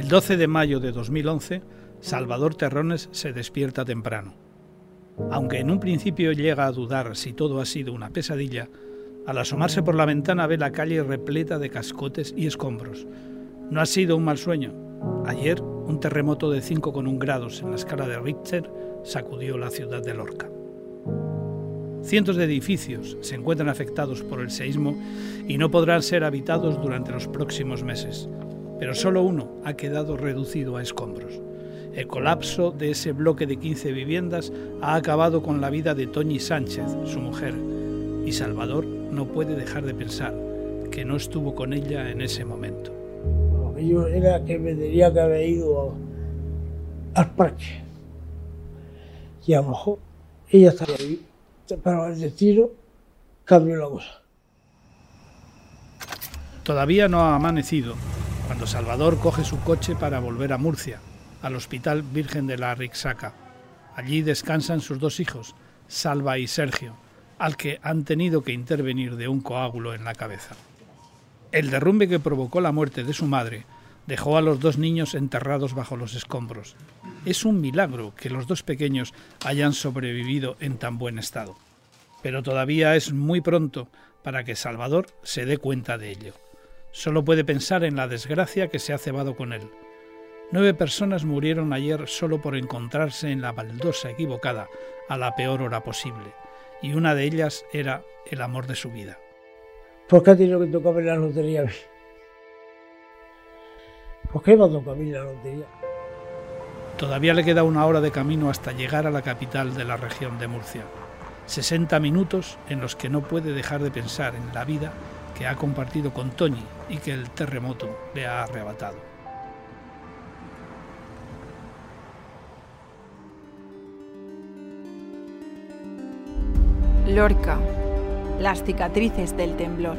El 12 de mayo de 2011, Salvador Terrones se despierta temprano. Aunque en un principio llega a dudar si todo ha sido una pesadilla, al asomarse por la ventana ve la calle repleta de cascotes y escombros. No ha sido un mal sueño. Ayer, un terremoto de 5,1 grados en la escala de Richter sacudió la ciudad de Lorca. Cientos de edificios se encuentran afectados por el seísmo y no podrán ser habitados durante los próximos meses, pero solo uno ha quedado reducido a escombros. El colapso de ese bloque de 15 viviendas ha acabado con la vida de Toñi Sánchez, su mujer, y Salvador no puede dejar de pensar que no estuvo con ella en ese momento. Yo era que me tenía que haber ido al parque y a lo mejor ella estaba ahí, pero el destino cambió la cosa. Todavía no ha amanecido cuando Salvador coge su coche para volver a Murcia, al Hospital Virgen de la Rixaca. Allí descansan sus dos hijos, Salva y Sergio, al que han tenido que intervenir de un coágulo en la cabeza. El derrumbe que provocó la muerte de su madre dejó a los dos niños enterrados bajo los escombros. Es un milagro que los dos pequeños hayan sobrevivido en tan buen estado. Pero todavía es muy pronto para que Salvador se dé cuenta de ello. Solo puede pensar en la desgracia que se ha cebado con él. Nueve personas murieron ayer solo por encontrarse en la baldosa equivocada a la peor hora posible, y una de ellas era el amor de su vida. ¿Por qué ha tenido que tocarme la lotería? ¿Por qué me ha tocado la lotería? Todavía le queda una hora de camino hasta llegar a la capital de la región de Murcia. 60 minutos en los que no puede dejar de pensar en la vida que ha compartido con Toñi y que el terremoto le ha arrebatado. Lorca, las cicatrices del temblor.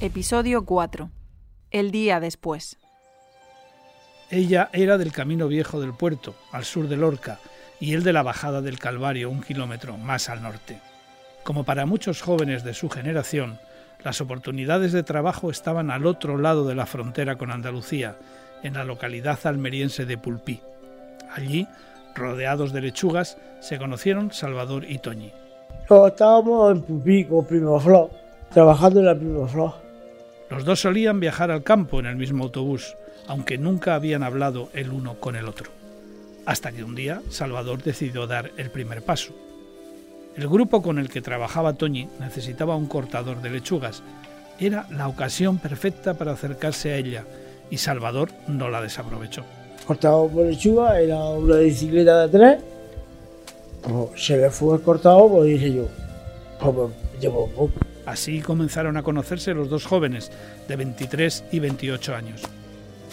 Episodio 4. El día después. Ella era del camino viejo del puerto, al sur de Lorca, y él de la bajada del Calvario, un kilómetro más al norte. Como para muchos jóvenes de su generación, las oportunidades de trabajo estaban al otro lado de la frontera con Andalucía, en la localidad almeriense de Pulpí. Allí, rodeados de lechugas, se conocieron Salvador y Toñi. estábamos en Pulpí con Primo Flor, trabajando en la Primo Flor. Los dos solían viajar al campo en el mismo autobús, aunque nunca habían hablado el uno con el otro. Hasta que un día Salvador decidió dar el primer paso. El grupo con el que trabajaba Toñi necesitaba un cortador de lechugas. Era la ocasión perfecta para acercarse a ella y Salvador no la desaprovechó. Cortado por lechuga, era una bicicleta de tres. Pues se le fue el cortado, pues dije yo, pues, pues. Así comenzaron a conocerse los dos jóvenes, de 23 y 28 años.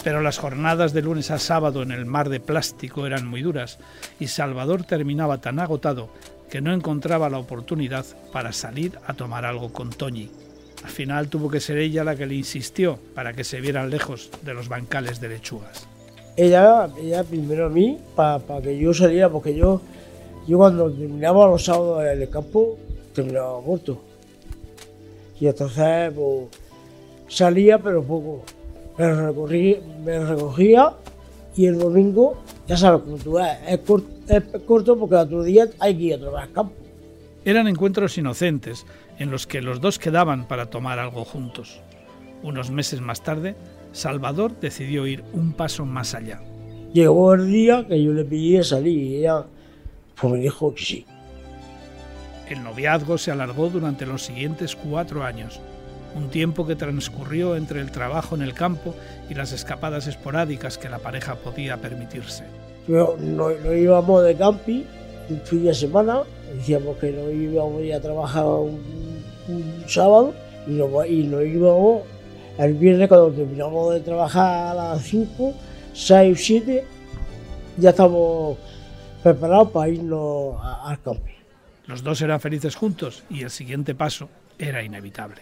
Pero las jornadas de lunes a sábado en el mar de plástico eran muy duras y Salvador terminaba tan agotado que no encontraba la oportunidad para salir a tomar algo con Toñi. Al final tuvo que ser ella la que le insistió para que se vieran lejos de los bancales de lechugas. Ella, ella primero a mí, para que yo saliera, porque yo, yo cuando terminaba los sábados en el campo, terminaba muerto. Y entonces pues, salía, pero poco. Me, recorrí, me recogía y el domingo, ya sabes cómo tú ves, es corto, es corto porque otro día hay que ir a trabajar campo. Eran encuentros inocentes en los que los dos quedaban para tomar algo juntos. Unos meses más tarde, Salvador decidió ir un paso más allá. Llegó el día que yo le pedí salir y ella pues me dijo que sí. El noviazgo se alargó durante los siguientes cuatro años, un tiempo que transcurrió entre el trabajo en el campo y las escapadas esporádicas que la pareja podía permitirse. No, no, íbamos de camping un fin de semana, decíamos que no íbamos a trabajar un, sábado y no, y íbamos el viernes cuando terminamos de trabajar a las 5, 6 o 7, ya estamos preparados para irnos al camping. Los dos eran felices juntos y el siguiente paso era inevitable.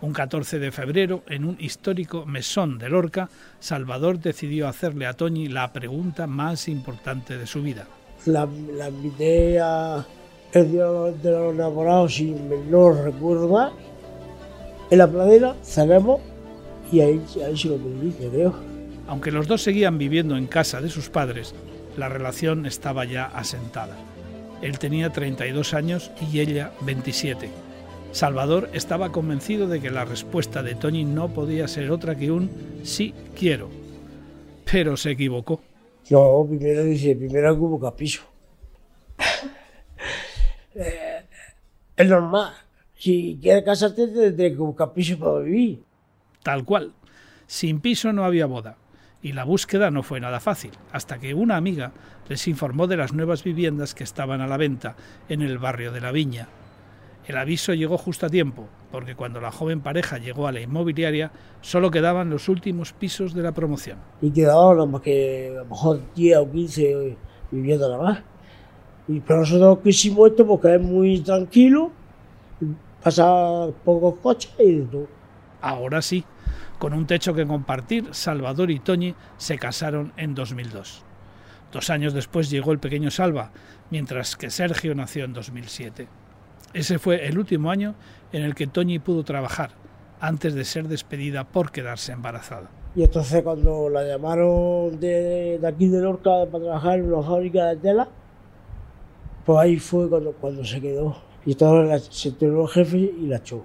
Un 14 de febrero, en un histórico mesón de Lorca, Salvador decidió hacerle a Toñi la pregunta más importante de su vida. La, la invité a el día de los enamorados, si no recuerdo en la pradera, cenamos y ahí, ahí se lo dice, creo. Aunque los dos seguían viviendo en casa de sus padres, la relación estaba ya asentada. Él tenía 32 años y ella 27 Salvador estaba convencido de que la respuesta de Toñi no podía ser otra que un sí quiero. Pero se equivocó. No, primero dice, primero buscar piso. Eh, es normal. Si quieres casarte, tienes que buscar piso para vivir. Tal cual. Sin piso no había boda. Y la búsqueda no fue nada fácil, hasta que una amiga les informó de las nuevas viviendas que estaban a la venta en el barrio de la Viña, el aviso llegó justo a tiempo, porque cuando la joven pareja llegó a la inmobiliaria, solo quedaban los últimos pisos de la promoción. Y quedaban más que a lo mejor 10 o 15 viviendo nada más. Y pero nosotros quisimos esto porque es muy tranquilo, pasa pocos coches y todo. Ahora sí, con un techo que compartir, Salvador y Toñi se casaron en 2002. Dos años después llegó el pequeño Salva, mientras que Sergio nació en 2007. Ese fue el último año en el que Toñi pudo trabajar, antes de ser despedida por quedarse embarazada. Y entonces cuando la llamaron de, aquí de Lorca para trabajar en una fábrica de tela, pues ahí fue cuando, cuando se quedó. Y entonces se enteró el jefe y la echó.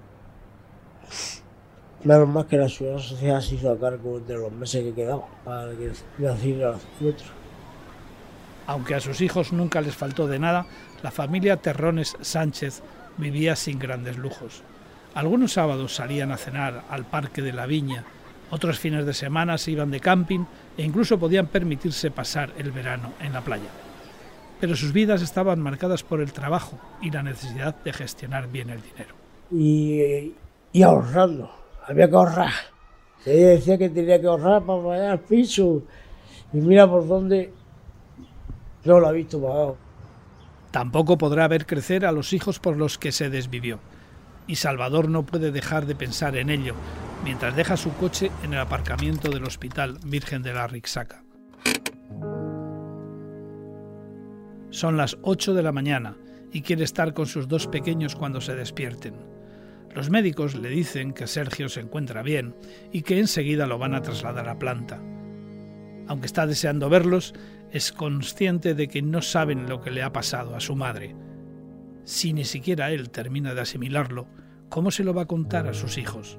Menos más que la ciudad social se hizo a cargo de los meses que quedaban para que naciera. Aunque a sus hijos nunca les faltó de nada, la familia Terrones Sánchez vivía sin grandes lujos. Algunos sábados salían a cenar al Parque de la Viña, otros fines de semana se iban de camping e incluso podían permitirse pasar el verano en la playa. Pero sus vidas estaban marcadas por el trabajo y la necesidad de gestionar bien el dinero. Y, y ahorrando, había que ahorrar. Se decía que tenía que ahorrar para pagar el piso. Y mira por dónde no lo ha visto pagado. Tampoco podrá ver crecer a los hijos por los que se desvivió. Y Salvador no puede dejar de pensar en ello mientras deja su coche en el aparcamiento del Hospital Virgen de la Rixaca. Son las 8 de la mañana y quiere estar con sus dos pequeños cuando se despierten. Los médicos le dicen que Sergio se encuentra bien y que enseguida lo van a trasladar a planta. Aunque está deseando verlos, es consciente de que no saben lo que le ha pasado a su madre. Si ni siquiera él termina de asimilarlo, ¿cómo se lo va a contar a sus hijos?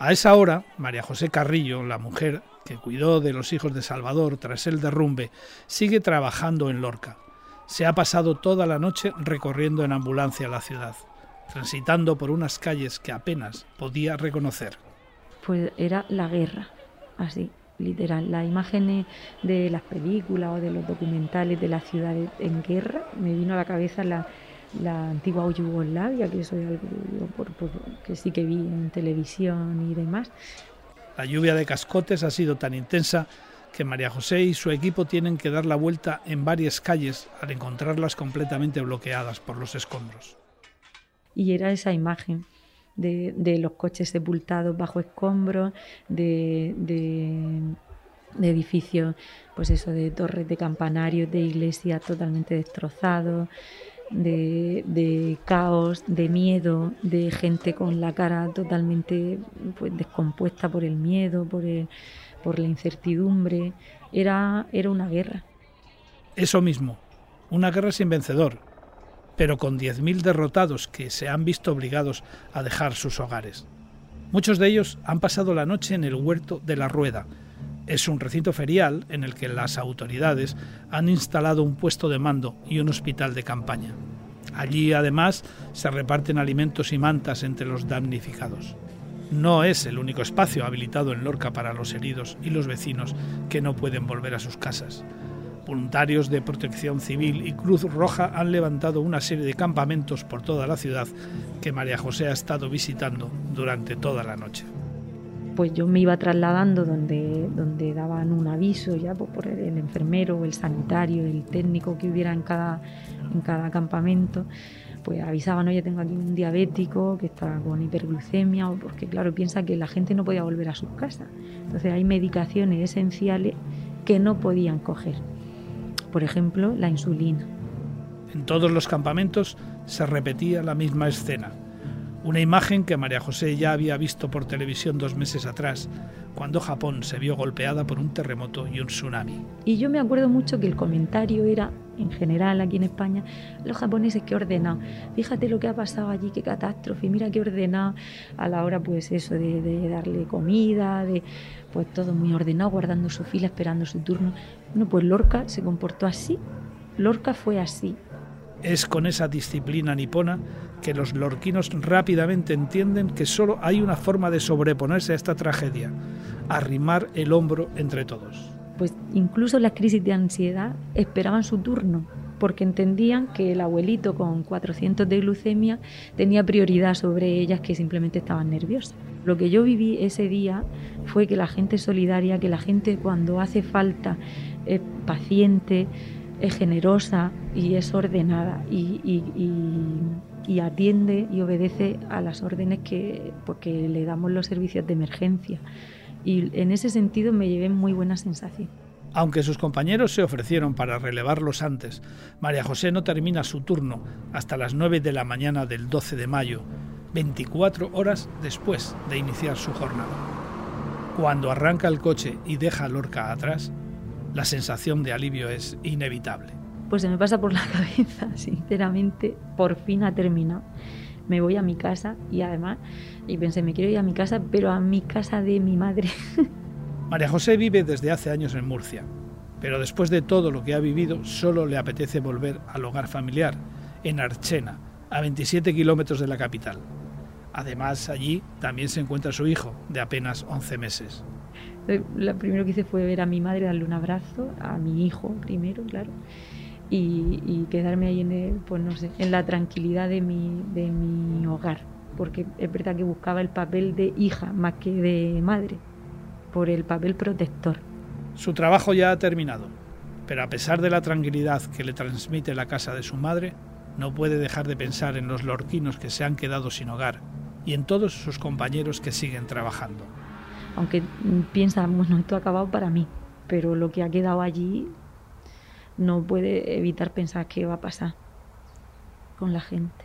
A esa hora, María José Carrillo, la mujer que cuidó de los hijos de Salvador tras el derrumbe, sigue trabajando en Lorca. Se ha pasado toda la noche recorriendo en ambulancia la ciudad transitando por unas calles que apenas podía reconocer. Pues era la guerra, así, literal. Las imágenes de las películas o de los documentales de las ciudades en guerra, me vino a la cabeza la, antigua Yugoslavia, que eso es algo que sí que vi en televisión y demás. La lluvia de cascotes ha sido tan intensa que María José y su equipo tienen que dar la vuelta en varias calles al encontrarlas completamente bloqueadas por los escombros y era esa imagen de, los coches sepultados bajo escombros, de, edificios, pues eso, de torres de campanarios, de iglesias totalmente destrozados, de, caos, de miedo, de gente con la cara totalmente pues, descompuesta por el miedo, por, por la incertidumbre. Era, era una guerra. Eso mismo, una guerra sin vencedor, pero con 10.000 derrotados que se han visto obligados a dejar sus hogares. Muchos de ellos han pasado la noche en el huerto de la Rueda. Es un recinto ferial en el que las autoridades han instalado un puesto de mando y un hospital de campaña. Allí además se reparten alimentos y mantas entre los damnificados. No es el único espacio habilitado en Lorca para los heridos y los vecinos que no pueden volver a sus casas. Voluntarios de protección civil y Cruz Roja han levantado una serie de campamentos por toda la ciudad que María José ha estado visitando durante toda la noche. Pues yo me iba trasladando donde, donde daban un aviso ya pues, por el, enfermero, el sanitario, el técnico que hubiera en cada, en cada campamento, pues avisaban, oye, tengo aquí un diabético que está con hiperglucemia, o porque claro, piensa que la gente no podía volver a sus casas. Entonces hay medicaciones esenciales que no podían coger. Por ejemplo, la insulina. En todos los campamentos se repetía la misma escena una imagen que María José ya había visto por televisión dos meses atrás, cuando Japón se vio golpeada por un terremoto y un tsunami. Y yo me acuerdo mucho que el comentario era, en general aquí en España, los japoneses que ordenan, fíjate lo que ha pasado allí, qué catástrofe, mira qué ordenado a la hora pues eso de, de darle comida, de pues todo muy ordenado, guardando su fila, esperando su turno. Bueno, pues Lorca se comportó así, Lorca fue así. Es con esa disciplina nipona que los lorquinos rápidamente entienden que solo hay una forma de sobreponerse a esta tragedia, arrimar el hombro entre todos. Pues incluso las crisis de ansiedad esperaban su turno, porque entendían que el abuelito con 400 de glucemia tenía prioridad sobre ellas que simplemente estaban nerviosas. Lo que yo viví ese día fue que la gente solidaria, que la gente cuando hace falta es paciente, es generosa y es ordenada y, y atiende y obedece a las órdenes que porque le damos los servicios de emergencia. Y en ese sentido me llevé muy buena sensación. Aunque sus compañeros se ofrecieron para relevarlos antes, María José no termina su turno hasta las 9 de la mañana del 12 de mayo, 24 horas después de iniciar su jornada. Cuando arranca el coche y deja a Lorca atrás, la sensación de alivio es inevitable pues se me pasa por la cabeza, sinceramente, por fin ha terminado. Me voy a mi casa y además, y pensé, me quiero ir a mi casa, pero a mi casa de mi madre. María José vive desde hace años en Murcia, pero después de todo lo que ha vivido, solo le apetece volver al hogar familiar, en Archena, a 27 kilómetros de la capital. Además, allí también se encuentra su hijo, de apenas 11 meses. Lo primero que hice fue ver a mi madre, darle un abrazo, a mi hijo primero, claro, y, quedarme ahí en, pues no sé, en la tranquilidad de mi, de mi hogar, porque es verdad que buscaba el papel de hija más que de madre, por el papel protector. Su trabajo ya ha terminado, pero a pesar de la tranquilidad que le transmite la casa de su madre, no puede dejar de pensar en los lorquinos que se han quedado sin hogar y en todos sus compañeros que siguen trabajando. Aunque piensa, bueno, esto ha acabado para mí, pero lo que ha quedado allí no puede evitar pensar qué va a pasar con la gente.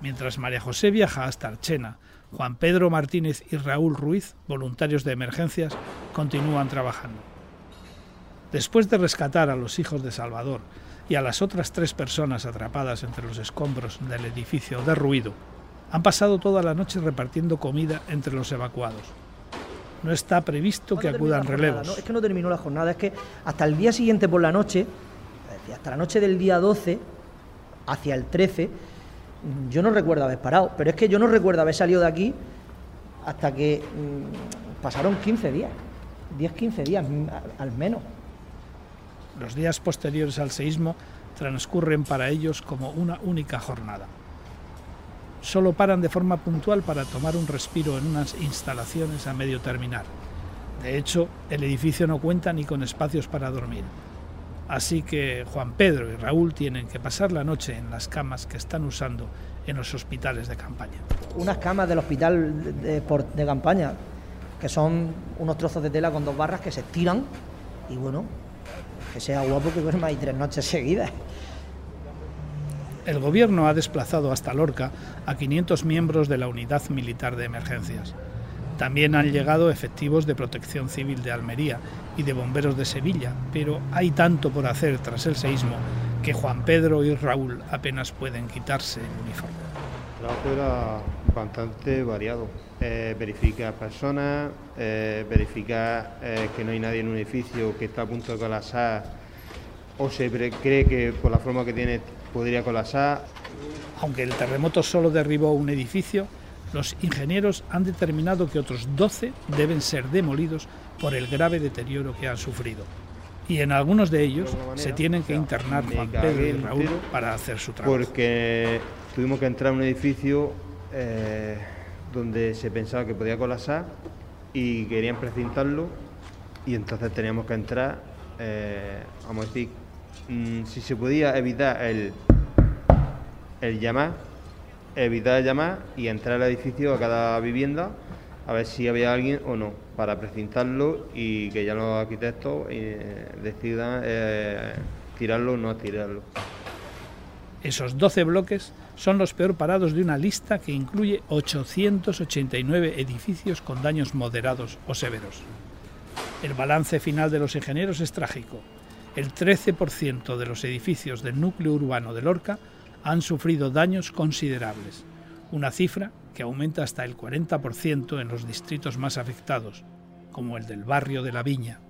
Mientras María José viaja hasta Archena, Juan Pedro Martínez y Raúl Ruiz, voluntarios de emergencias, continúan trabajando. Después de rescatar a los hijos de Salvador y a las otras tres personas atrapadas entre los escombros del edificio derruido, han pasado toda la noche repartiendo comida entre los evacuados. No está previsto que acudan relevos. Es que no terminó la jornada, es que hasta el día siguiente por la noche, hasta la noche del día 12, hacia el 13, yo no recuerdo haber parado, pero es que yo no recuerdo haber salido de aquí hasta que mm, pasaron 15 días, 10-15 días al menos. Los días posteriores al seísmo transcurren para ellos como una única jornada solo paran de forma puntual para tomar un respiro en unas instalaciones a medio terminar. De hecho, el edificio no cuenta ni con espacios para dormir. Así que Juan Pedro y Raúl tienen que pasar la noche en las camas que están usando en los hospitales de campaña. Unas camas del hospital de, campaña, que son unos trozos de tela con dos barras que se estiran y bueno, que sea guapo que duerma ahí tres noches seguidas. El gobierno ha desplazado hasta Lorca a 500 miembros de la Unidad Militar de Emergencias. También han llegado efectivos de Protección Civil de Almería y de Bomberos de Sevilla, pero hay tanto por hacer tras el seísmo que Juan Pedro y Raúl apenas pueden quitarse el uniforme. El trabajo era bastante variado. Eh, verificar personas, eh, verificar eh, que no hay nadie en un edificio que está a punto de colapsar o se cree que por la forma que tiene podría colapsar. Aunque el terremoto solo derribó un edificio, los ingenieros han determinado que otros 12 deben ser demolidos por el grave deterioro que han sufrido. Y en algunos de ellos se tienen que internar Juan Pedro y Raúl para hacer su trabajo. Porque tuvimos que entrar a un edificio eh, donde se pensaba que podía colapsar y querían precintarlo y entonces teníamos que entrar, eh, vamos a decir, mm, si se podía evitar el, el llamar, evitar llamar y entrar al edificio a cada vivienda a ver si había alguien o no, para precintarlo y que ya los arquitectos eh, decidan eh, tirarlo o no tirarlo. Esos 12 bloques son los peor parados de una lista que incluye 889 edificios con daños moderados o severos. El balance final de los ingenieros es trágico. El 13% de los edificios del núcleo urbano de Lorca han sufrido daños considerables, una cifra que aumenta hasta el 40% en los distritos más afectados, como el del barrio de la Viña.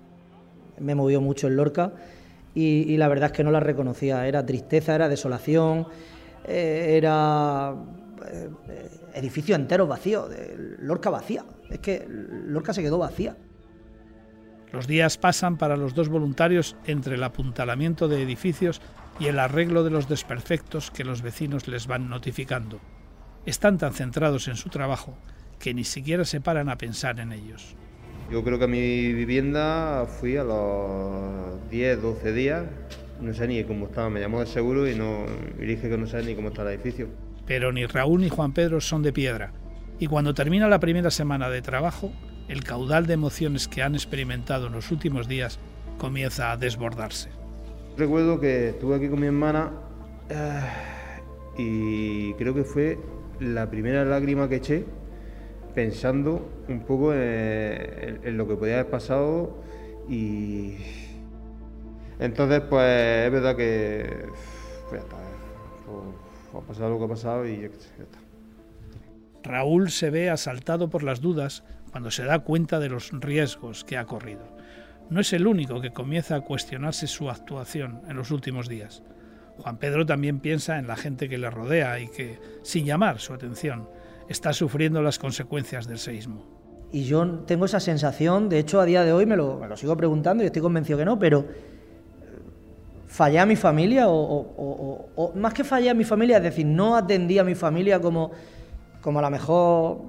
Me movió mucho en Lorca y, la verdad es que no la reconocía. Era tristeza, era desolación, eh, era eh, edificio entero vacío, Lorca vacía. Es que Lorca se quedó vacía. Los días pasan para los dos voluntarios entre el apuntalamiento de edificios y el arreglo de los desperfectos que los vecinos les van notificando. Están tan centrados en su trabajo que ni siquiera se paran a pensar en ellos. Yo creo que a mi vivienda fui a los 10, 12 días, no sé ni cómo estaba, me llamó de seguro y, no, dije que no sé ni cómo está el edificio. Pero ni Raúl ni Juan Pedro son de piedra, y cuando termina la primera semana de trabajo, el caudal de emociones que han experimentado en los últimos días comienza a desbordarse. Recuerdo que estuve aquí con mi hermana eh, y creo que fue la primera lágrima que eché pensando un poco en, lo que podía haber pasado y entonces pues es verdad que pues, pues, ha pasado lo que ha pasado y ya está. Raúl se ve asaltado por las dudas cuando se da cuenta de los riesgos que ha corrido. No es el único que comienza a cuestionarse su actuación en los últimos días. Juan Pedro también piensa en la gente que le rodea y que, sin llamar su atención, está sufriendo las consecuencias del seísmo. Y yo tengo esa sensación, de hecho a día de hoy me lo, sigo preguntando y estoy convencido que no, pero eh, fallé a mi familia o, más que fallé a mi familia, es decir, no atendí a mi familia como, como a lo mejor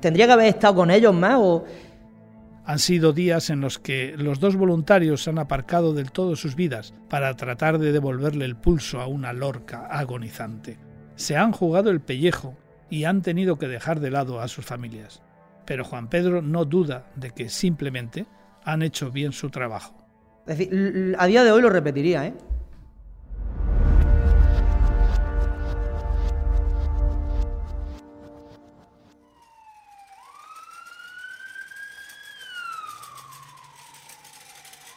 tendría que haber estado con ellos más o han sido días en los que los dos voluntarios han aparcado del todo sus vidas para tratar de devolverle el pulso a una lorca agonizante. Se han jugado el pellejo y han tenido que dejar de lado a sus familias. Pero Juan Pedro no duda de que simplemente han hecho bien su trabajo. Es decir, a día de hoy lo repetiría, ¿eh?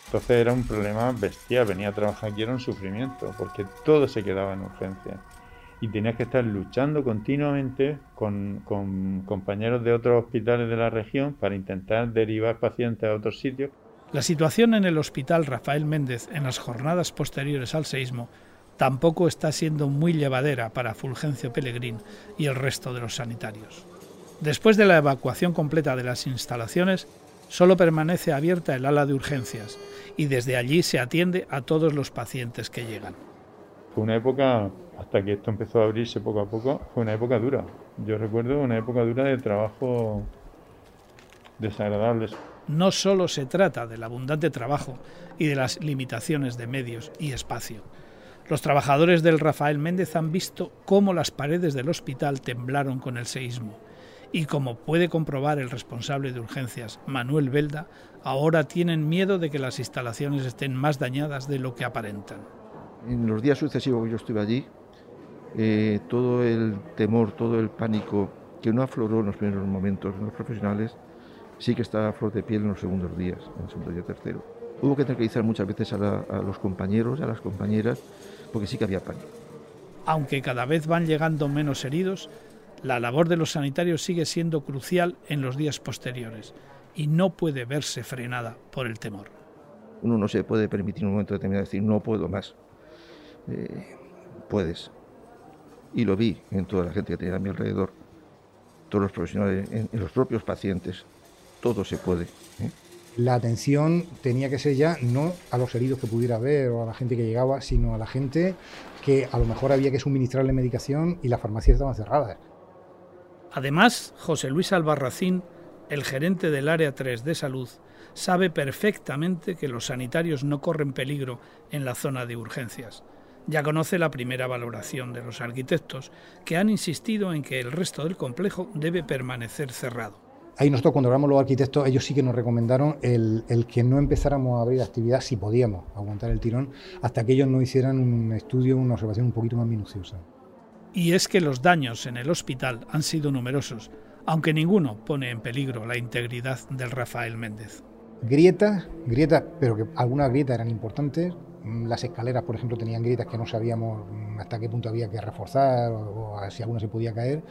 Entonces era un problema bestial, venía a trabajar aquí era un sufrimiento, porque todo se quedaba en urgencia. Y tenías que estar luchando continuamente con, compañeros de otros hospitales de la región para intentar derivar pacientes a otros sitios. La situación en el hospital Rafael Méndez en las jornadas posteriores al seísmo tampoco está siendo muy llevadera para Fulgencio Pellegrín y el resto de los sanitarios. Después de la evacuación completa de las instalaciones, solo permanece abierta el ala de urgencias y desde allí se atiende a todos los pacientes que llegan. Fue una época, hasta que esto empezó a abrirse poco a poco, fue una época dura. Yo recuerdo una época dura de trabajo desagradable. No solo se trata del abundante trabajo y de las limitaciones de medios y espacio. Los trabajadores del Rafael Méndez han visto cómo las paredes del hospital temblaron con el seísmo y como puede comprobar el responsable de urgencias, Manuel Belda, ahora tienen miedo de que las instalaciones estén más dañadas de lo que aparentan. En los días sucesivos que yo estuve allí, eh, todo el temor, todo el pánico que no afloró en los primeros momentos en los profesionales, sí que está a flor de piel en los segundos días, en el segundo día tercero. Hubo que tranquilizar muchas veces a, a los compañeros, a las compañeras, porque sí que había pánico. Aunque cada vez van llegando menos heridos, la labor de los sanitarios sigue siendo crucial en los días posteriores y no puede verse frenada por el temor. Uno no se puede permitir en un momento determinado decir no puedo más. Eh, puedes. Y lo vi en toda la gente que tenía a mi alrededor, todos los profesionales, en, los propios pacientes. Todo se puede. ¿eh? la atención tenía que ser ya no a los heridos que pudiera haber o a la gente que llegaba, sino a la gente que a lo mejor había que suministrarle medicación y las farmacias estaban cerradas. Además, José Luis Albarracín, el gerente del Área 3 de Salud, sabe perfectamente que los sanitarios no corren peligro en la zona de urgencias. Ya conoce la primera valoración de los arquitectos, que han insistido en que el resto del complejo debe permanecer cerrado. Ahí nosotros cuando hablamos los arquitectos, ellos sí que nos recomendaron el, que no empezáramos a abrir actividad si podíamos aguantar el tirón hasta que ellos no hicieran un estudio, una observación un poquito más minuciosa. Y es que los daños en el hospital han sido numerosos, aunque ninguno pone en peligro la integridad del Rafael Méndez. Grietas, grietas, pero que algunas grietas eran importantes. Mm, las escaleras, por ejemplo, tenían grietas que no sabíamos mm, hasta qué punto había que reforzar o, si alguna se podía caer.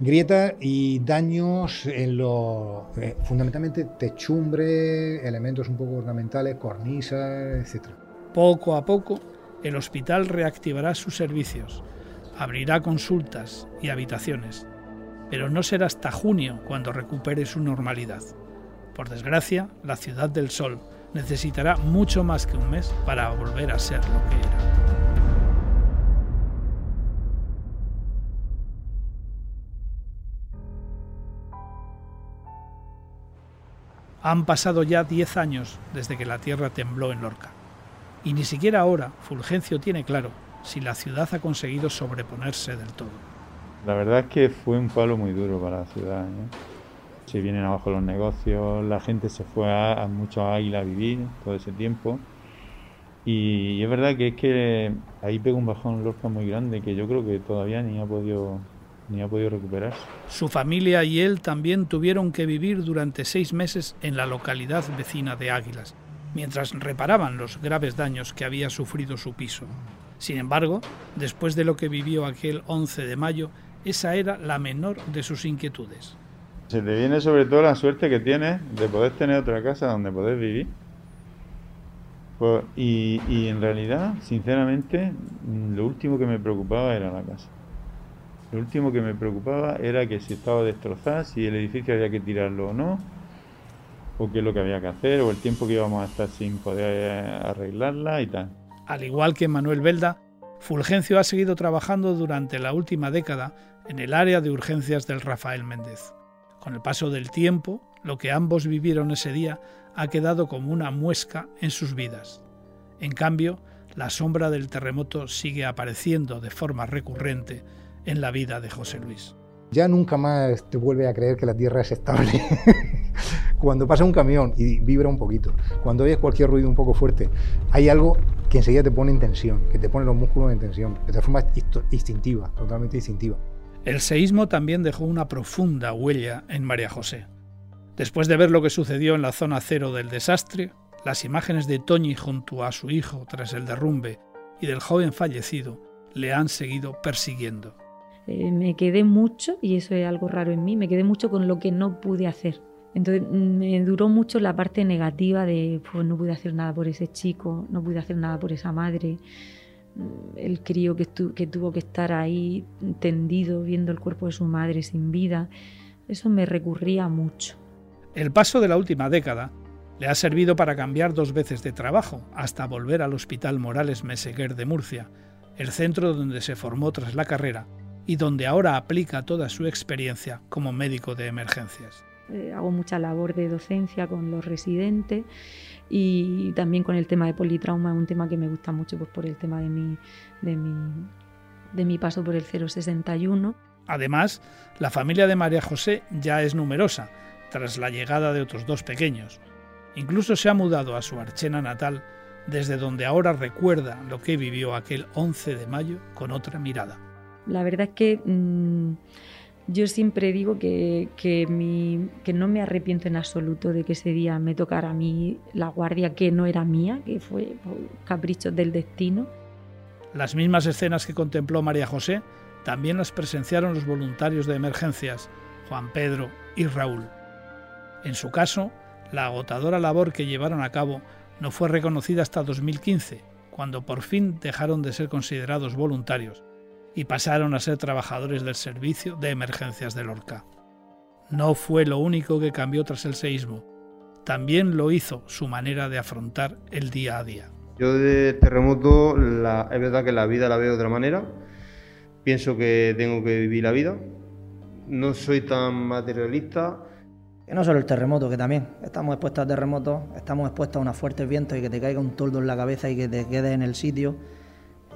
Grietas y daños en los, eh, fundamentalmente, techumbre, elementos un poco ornamentales, cornisas, etc. Poco a poco, el hospital reactivará sus servicios, abrirá consultas y habitaciones, pero no será hasta junio cuando recupere su normalidad. Por desgracia, la ciudad del sol necesitará mucho más que un mes para volver a ser lo que era. Han pasado ya 10 años desde que la tierra tembló en Lorca. Y ni siquiera ahora Fulgencio tiene claro si la ciudad ha conseguido sobreponerse del todo. La verdad es que fue un palo muy duro para la ciudad. ¿eh? se vienen abajo los negocios, la gente se fue a, mucho a Águila a vivir todo ese tiempo. Y, es verdad que es que ahí pega un bajón Lorca muy grande que yo creo que todavía ni ha podido ni ha podido recuperarse. Su familia y él también tuvieron que vivir durante seis meses en la localidad vecina de Águilas, mientras reparaban los graves daños que había sufrido su piso. Sin embargo, después de lo que vivió aquel 11 de mayo, esa era la menor de sus inquietudes. Se te viene sobre todo la suerte que tienes de poder tener otra casa donde poder vivir. Pues, y, y, en realidad, sinceramente, lo último que me preocupaba era la casa. Lo último que me preocupaba era que si estaba destrozada, si el edificio había que tirarlo o no, o qué es lo que había que hacer, o el tiempo que íbamos a estar sin poder arreglarla y tal. Al igual que Manuel Belda, Fulgencio ha seguido trabajando durante la última década en el área de urgencias del Rafael Méndez. Con el paso del tiempo, lo que ambos vivieron ese día ha quedado como una muesca en sus vidas. En cambio, la sombra del terremoto sigue apareciendo de forma recurrente en la vida de José Luis. Ya nunca más te vuelve a creer que la Tierra es estable. cuando pasa un camión y vibra un poquito, cuando oyes cualquier ruido un poco fuerte, hay algo que enseguida te pone en tensión, que te pone los músculos en tensión, de forma instintiva, totalmente instintiva. El seísmo también dejó una profunda huella en María José. Después de ver lo que sucedió en la zona cero del desastre, las imágenes de Toñi junto a su hijo tras el derrumbe y del joven fallecido le han seguido persiguiendo. Eh, me quedé mucho, y eso es algo raro en mí, me quedé mucho con lo que no pude hacer. Entonces me duró mucho la parte negativa de, pues no pude hacer nada por ese chico, no pude hacer nada por esa madre, el crío que, que tuvo que estar ahí tendido viendo el cuerpo de su madre sin vida, eso me recurría mucho. El paso de la última década le ha servido para cambiar dos veces de trabajo, hasta volver al Hospital Morales Meseguer de Murcia, el centro donde se formó tras la carrera y donde ahora aplica toda su experiencia como médico de emergencias. Eh, hago mucha labor de docencia con los residentes y también con el tema de politrauma, un tema que me gusta mucho pues, por el tema de mi, de mi, de mi paso por el 061. Además, la familia de María José ya es numerosa, tras la llegada de otros dos pequeños. Incluso se ha mudado a su Archena natal, desde donde ahora recuerda lo que vivió aquel 11 de mayo con otra mirada. La verdad es que mm, yo siempre digo que, que, no me arrepiento en absoluto de que ese día me tocara a mí la guardia que no era mía, que fue capricho del destino. Las mismas escenas que contempló María José también las presenciaron los voluntarios de emergencias, Juan Pedro y Raúl. En su caso, la agotadora labor que llevaron a cabo no fue reconocida hasta 2015, cuando por fin dejaron de ser considerados voluntarios y pasaron a ser trabajadores del servicio de emergencias de Lorca. No fue lo único que cambió tras el seísmo. también lo hizo su manera de afrontar el día a día. Yo de terremoto la, es verdad que la vida la veo de otra manera. Pienso que tengo que vivir la vida. No soy tan materialista. Que no solo el terremoto, que también estamos expuestos a terremotos, estamos expuestos a unos fuertes vientos y que te caiga un toldo en la cabeza y que te quedes en el sitio.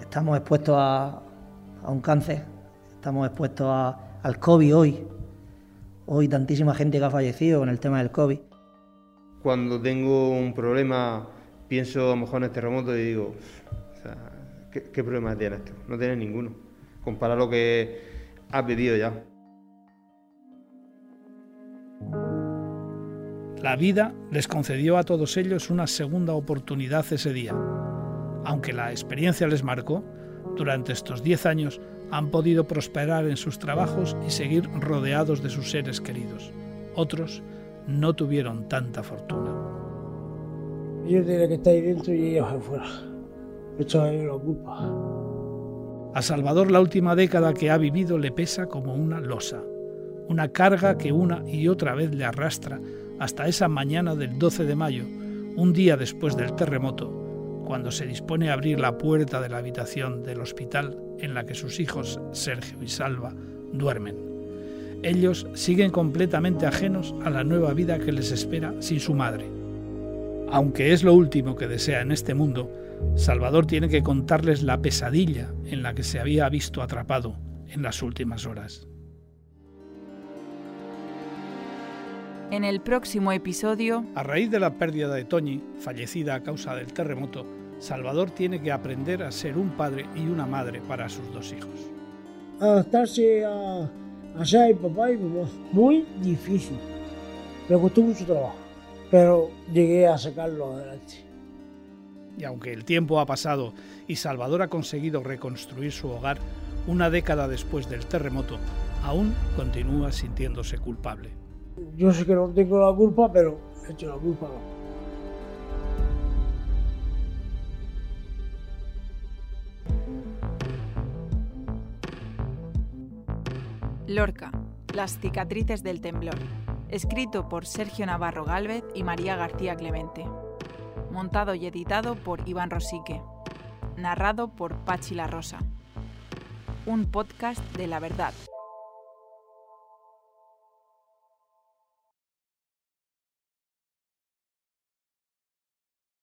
Estamos expuestos a, a un cáncer, estamos expuestos a, al COVID hoy. Hoy tantísima gente que ha fallecido con el tema del COVID. Cuando tengo un problema pienso a lo mejor en el terremoto y digo, ¿qué, problema tiene esto? No tiene ninguno. Compara lo que has vivido ya. La vida les concedió a todos ellos una segunda oportunidad ese día. Aunque la experiencia les marcó, durante estos diez años han podido prosperar en sus trabajos y seguir rodeados de sus seres queridos. Otros no tuvieron tanta fortuna. Yo tenía que estar ahí dentro y ellos afuera. Esto es la culpa. A Salvador la última década que ha vivido le pesa como una losa, una carga que una y otra vez le arrastra hasta esa mañana del 12 de mayo, un día después del terremoto, cuando se dispone a abrir la puerta de la habitación del hospital en la que sus hijos Sergio y Salva duermen. Ellos siguen completamente ajenos a la nueva vida que les espera sin su madre aunque es lo último que desea en este mundo, Salvador tiene que contarles la pesadilla en la que se había visto atrapado en las últimas horas. En el próximo episodio... A raíz de la pérdida de Toñi, fallecida a causa del terremoto, Salvador tiene que aprender a ser un padre y una madre para sus dos hijos. Adaptarse a, a ser papá y mamá, muy difícil. Me costó mucho trabajo pero llegué a sacarlo adelante. Y aunque el tiempo ha pasado y Salvador ha conseguido reconstruir su hogar una década después del terremoto, aún continúa sintiéndose culpable. Yo sé que no tengo la culpa, pero he hecho la culpa. Lorca, las cicatrices del temblor escrito por Sergio Navarro Gálvez y María García Clemente. Montado y editado por Iván Rosique. Narrado por Pachi La Rosa. Un podcast de la verdad